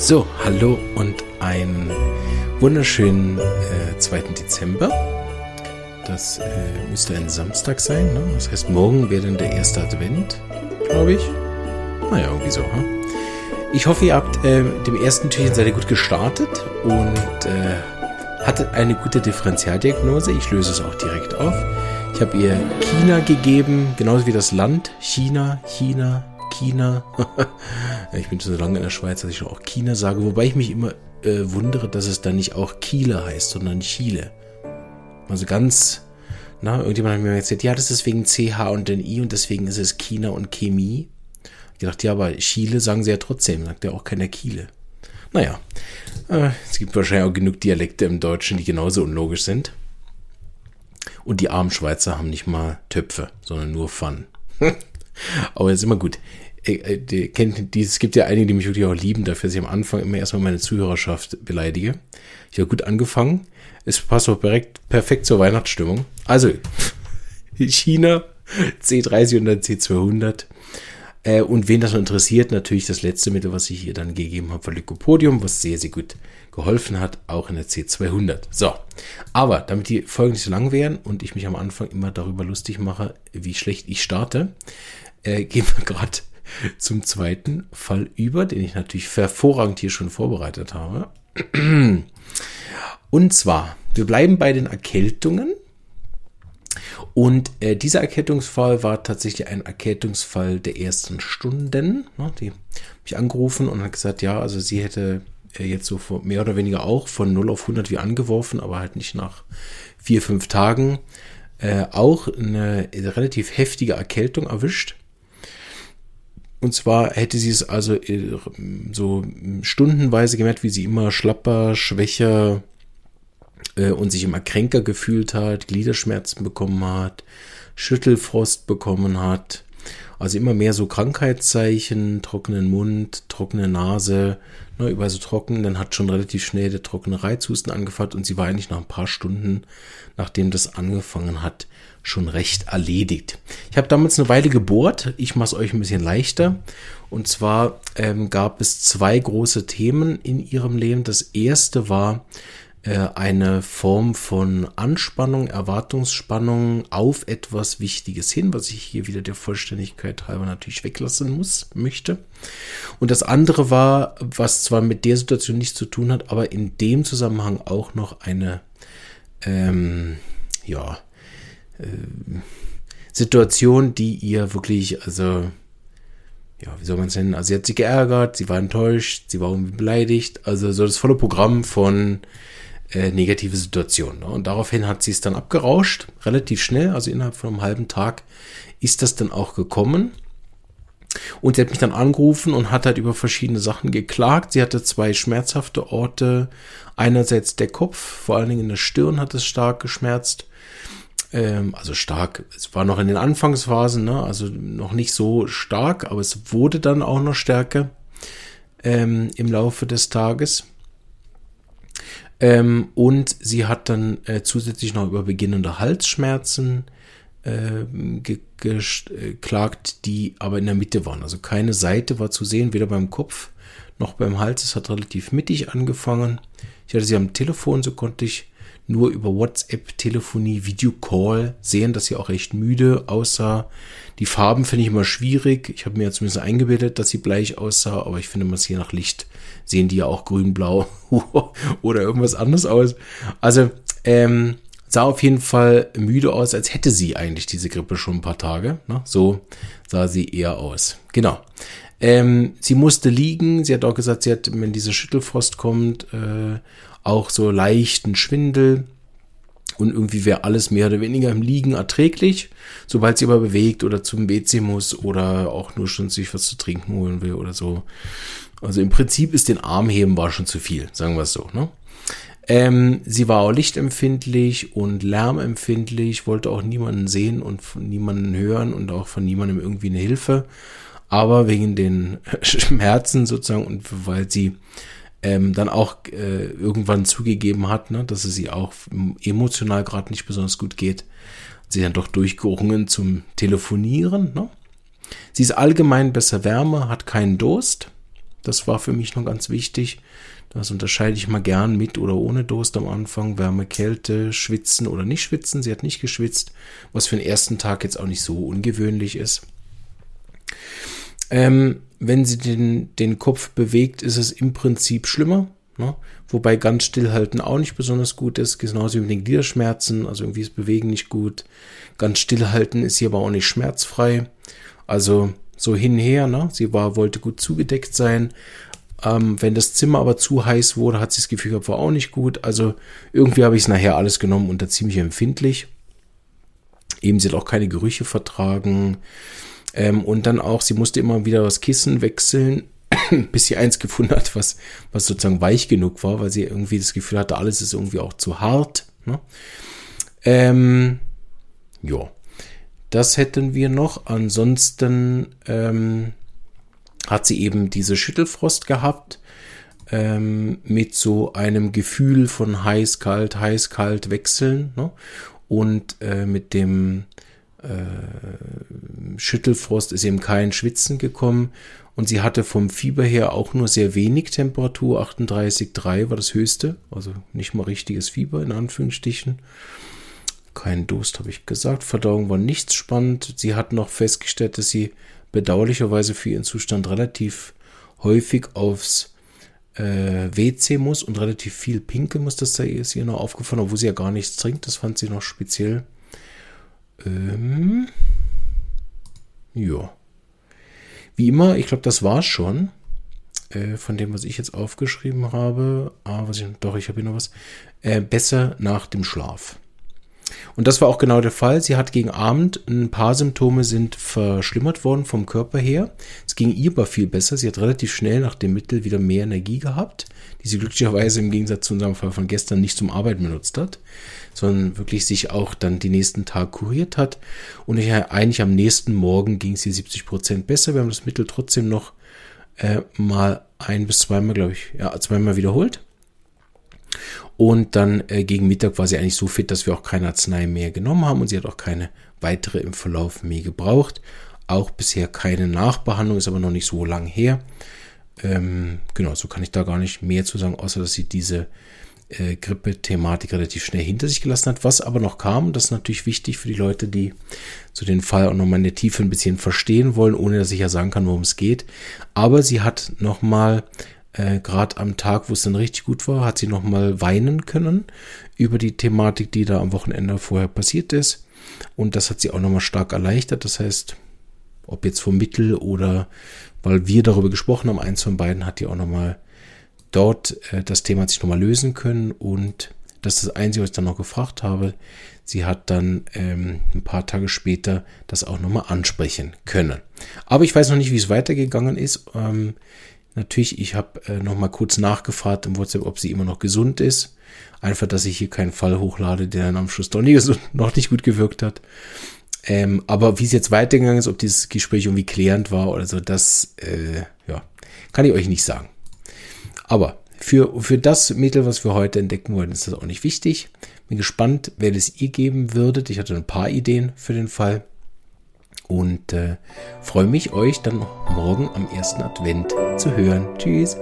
So, hallo und einen wunderschönen äh, 2. Dezember. Das äh, müsste ein Samstag sein. Ne? Das heißt, morgen wäre dann der erste Advent, glaube ich. Naja, irgendwie so. Hm? Ich hoffe, ihr habt äh, dem ersten Türchen seid gut gestartet und äh, hattet eine gute Differentialdiagnose. Ich löse es auch direkt auf. Ich habe ihr China gegeben, genauso wie das Land. China, China, China. ich bin schon so lange in der Schweiz, dass ich auch China sage, wobei ich mich immer äh, wundere, dass es dann nicht auch Chile heißt, sondern Chile. Also ganz, na, irgendjemand hat mir gesagt, ja, das ist wegen CH und den I und deswegen ist es China und Chemie. Ich dachte, ja, aber Chile sagen sie ja trotzdem, sagt ja auch keiner Chile. Naja, äh, es gibt wahrscheinlich auch genug Dialekte im Deutschen, die genauso unlogisch sind. Und die armen Schweizer haben nicht mal Töpfe, sondern nur Pfannen. Aber ist immer gut. Äh, äh, es gibt ja einige, die mich wirklich auch lieben, dafür dass ich am Anfang immer erstmal meine Zuhörerschaft beleidige. Ich habe gut angefangen. Es passt auch direkt perfekt zur Weihnachtsstimmung. Also, China, C30 und dann C200. Äh, und wen das noch interessiert, natürlich das letzte Mittel, was ich hier dann gegeben habe, für Lycopodium, was sehr, sehr gut geholfen hat, auch in der C200. So, aber damit die Folgen nicht so lang wären und ich mich am Anfang immer darüber lustig mache, wie schlecht ich starte, äh, gehen wir gerade zum zweiten Fall über, den ich natürlich hervorragend hier schon vorbereitet habe. Und zwar, wir bleiben bei den Erkältungen. Und äh, dieser Erkältungsfall war tatsächlich ein Erkältungsfall der ersten Stunden. Ne, die mich angerufen und hat gesagt, ja, also sie hätte äh, jetzt so mehr oder weniger auch von 0 auf 100 wie angeworfen, aber halt nicht nach vier, fünf Tagen äh, auch eine relativ heftige Erkältung erwischt. Und zwar hätte sie es also äh, so stundenweise gemerkt, wie sie immer schlapper, schwächer äh, und sich immer kränker gefühlt hat, Gliederschmerzen bekommen hat, Schüttelfrost bekommen hat. Also immer mehr so Krankheitszeichen, trockenen Mund, trockene Nase, ne, überall so trocken. Dann hat schon relativ schnell der trockene Reizhusten angefangen und sie war eigentlich nach ein paar Stunden, nachdem das angefangen hat, schon recht erledigt. Ich habe damals eine Weile gebohrt. Ich mache es euch ein bisschen leichter. Und zwar ähm, gab es zwei große Themen in ihrem Leben. Das erste war eine Form von Anspannung, Erwartungsspannung auf etwas Wichtiges hin, was ich hier wieder der Vollständigkeit halber natürlich weglassen muss, möchte. Und das andere war, was zwar mit der Situation nichts zu tun hat, aber in dem Zusammenhang auch noch eine, ähm, ja, äh, Situation, die ihr wirklich, also, ja, wie soll man es nennen? Also, sie hat sich geärgert, sie war enttäuscht, sie war irgendwie beleidigt. Also, so das volle Programm von äh, negative Situationen. Ne? Und daraufhin hat sie es dann abgerauscht, relativ schnell, also innerhalb von einem halben Tag ist das dann auch gekommen. Und sie hat mich dann angerufen und hat halt über verschiedene Sachen geklagt. Sie hatte zwei schmerzhafte Orte. Einerseits der Kopf, vor allen Dingen in der Stirn hat es stark geschmerzt. Ähm, also stark, es war noch in den Anfangsphasen, ne? also noch nicht so stark, aber es wurde dann auch noch stärker ähm, im Laufe des Tages. Ähm, und sie hat dann äh, zusätzlich noch über beginnende Halsschmerzen äh, geklagt, die aber in der Mitte waren. Also keine Seite war zu sehen, weder beim Kopf noch beim Hals. Es hat relativ mittig angefangen. Ich hatte sie am Telefon, so konnte ich nur über WhatsApp, Telefonie, Videocall sehen, dass sie auch recht müde aussah. Die Farben finde ich immer schwierig. Ich habe mir ja zumindest eingebildet, dass sie bleich aussah, aber ich finde, man je nach Licht sehen die ja auch grün-blau oder irgendwas anderes aus. Also, ähm, sah auf jeden Fall müde aus, als hätte sie eigentlich diese Grippe schon ein paar Tage. Ne? So sah sie eher aus. Genau. Ähm, sie musste liegen. Sie hat auch gesagt, sie hat, wenn diese Schüttelfrost kommt, äh, auch so leichten Schwindel. Und irgendwie wäre alles mehr oder weniger im Liegen erträglich. Sobald sie aber bewegt oder zum WC muss oder auch nur schon sich was zu trinken holen will oder so. Also im Prinzip ist den Arm heben war schon zu viel, sagen wir es so. Ne? Ähm, sie war auch lichtempfindlich und lärmempfindlich, wollte auch niemanden sehen und von niemanden hören und auch von niemandem irgendwie eine Hilfe. Aber wegen den Schmerzen sozusagen und weil sie ähm, dann auch äh, irgendwann zugegeben hat, ne, dass es sie auch emotional gerade nicht besonders gut geht, sie dann doch durchgerungen zum Telefonieren. Ne? Sie ist allgemein besser Wärme, hat keinen Durst. Das war für mich noch ganz wichtig. Das unterscheide ich mal gern mit oder ohne Durst am Anfang. Wärme, Kälte, schwitzen oder nicht schwitzen. Sie hat nicht geschwitzt, was für den ersten Tag jetzt auch nicht so ungewöhnlich ist. Ähm, wenn sie den, den Kopf bewegt, ist es im Prinzip schlimmer. Ne? Wobei ganz stillhalten auch nicht besonders gut ist, genauso wie mit den Gliederschmerzen, also irgendwie ist Bewegen nicht gut. Ganz stillhalten ist sie aber auch nicht schmerzfrei. Also so hinher, ne? Sie war, wollte gut zugedeckt sein. Ähm, wenn das Zimmer aber zu heiß wurde, hat sie das Gefühl gehabt, war auch nicht gut. Also irgendwie habe ich es nachher alles genommen und da ziemlich empfindlich. Eben, sie hat auch keine Gerüche vertragen. Ähm, und dann auch, sie musste immer wieder das Kissen wechseln, bis sie eins gefunden hat, was, was sozusagen weich genug war, weil sie irgendwie das Gefühl hatte, alles ist irgendwie auch zu hart. Ne? Ähm, ja, das hätten wir noch. Ansonsten ähm, hat sie eben diese Schüttelfrost gehabt ähm, mit so einem Gefühl von heiß, kalt, heiß, kalt wechseln ne? und äh, mit dem äh, Schüttelfrost ist eben kein Schwitzen gekommen und sie hatte vom Fieber her auch nur sehr wenig Temperatur, 38,3 war das höchste, also nicht mal richtiges Fieber in Anführungsstrichen. Kein Durst, habe ich gesagt. Verdauung war nichts spannend. Sie hat noch festgestellt, dass sie bedauerlicherweise für ihren Zustand relativ häufig aufs äh, WC muss und relativ viel pinkeln muss. Das ist ihr noch aufgefallen, obwohl sie ja gar nichts trinkt. Das fand sie noch speziell. Ähm, ja. Wie immer, ich glaube, das war's schon. Äh, von dem, was ich jetzt aufgeschrieben habe. Ah, was ich, doch, ich habe hier noch was. Äh, besser nach dem Schlaf. Und das war auch genau der Fall. Sie hat gegen Abend ein paar Symptome sind verschlimmert worden vom Körper her. Es ging ihr aber viel besser. Sie hat relativ schnell nach dem Mittel wieder mehr Energie gehabt, die sie glücklicherweise im Gegensatz zu unserem Fall von gestern nicht zum Arbeiten benutzt hat, sondern wirklich sich auch dann die nächsten Tage kuriert hat. Und eigentlich am nächsten Morgen ging es ihr 70 Prozent besser. Wir haben das Mittel trotzdem noch äh, mal ein bis zweimal, glaube ich, ja, zweimal wiederholt. Und dann äh, gegen Mittag war sie eigentlich so fit, dass wir auch keine Arznei mehr genommen haben und sie hat auch keine weitere im Verlauf mehr gebraucht. Auch bisher keine Nachbehandlung, ist aber noch nicht so lang her. Ähm, genau, so kann ich da gar nicht mehr zu sagen, außer dass sie diese äh, Grippe-Thematik relativ schnell hinter sich gelassen hat. Was aber noch kam, das ist natürlich wichtig für die Leute, die so den Fall auch nochmal in der Tiefe ein bisschen verstehen wollen, ohne dass ich ja sagen kann, worum es geht. Aber sie hat nochmal äh, gerade am Tag, wo es dann richtig gut war, hat sie nochmal weinen können über die Thematik, die da am Wochenende vorher passiert ist. Und das hat sie auch nochmal stark erleichtert. Das heißt, ob jetzt vom Mittel oder weil wir darüber gesprochen haben, eins von beiden hat die auch nochmal dort, äh, das Thema hat sich nochmal lösen können. Und das ist das Einzige, was ich dann noch gefragt habe. Sie hat dann ähm, ein paar Tage später das auch nochmal ansprechen können. Aber ich weiß noch nicht, wie es weitergegangen ist. Ähm, Natürlich, ich habe äh, noch mal kurz nachgefragt im WhatsApp, ob sie immer noch gesund ist. Einfach, dass ich hier keinen Fall hochlade, der dann am Schluss doch nicht, noch nicht gut gewirkt hat. Ähm, aber wie es jetzt weitergegangen ist, ob dieses Gespräch irgendwie klärend war oder so, das äh, ja, kann ich euch nicht sagen. Aber für, für das Mittel, was wir heute entdecken wollen, ist das auch nicht wichtig. Bin gespannt, wer das ihr geben würdet. Ich hatte ein paar Ideen für den Fall und äh, freue mich, euch dann morgen am ersten Advent zu hören. Tschüss.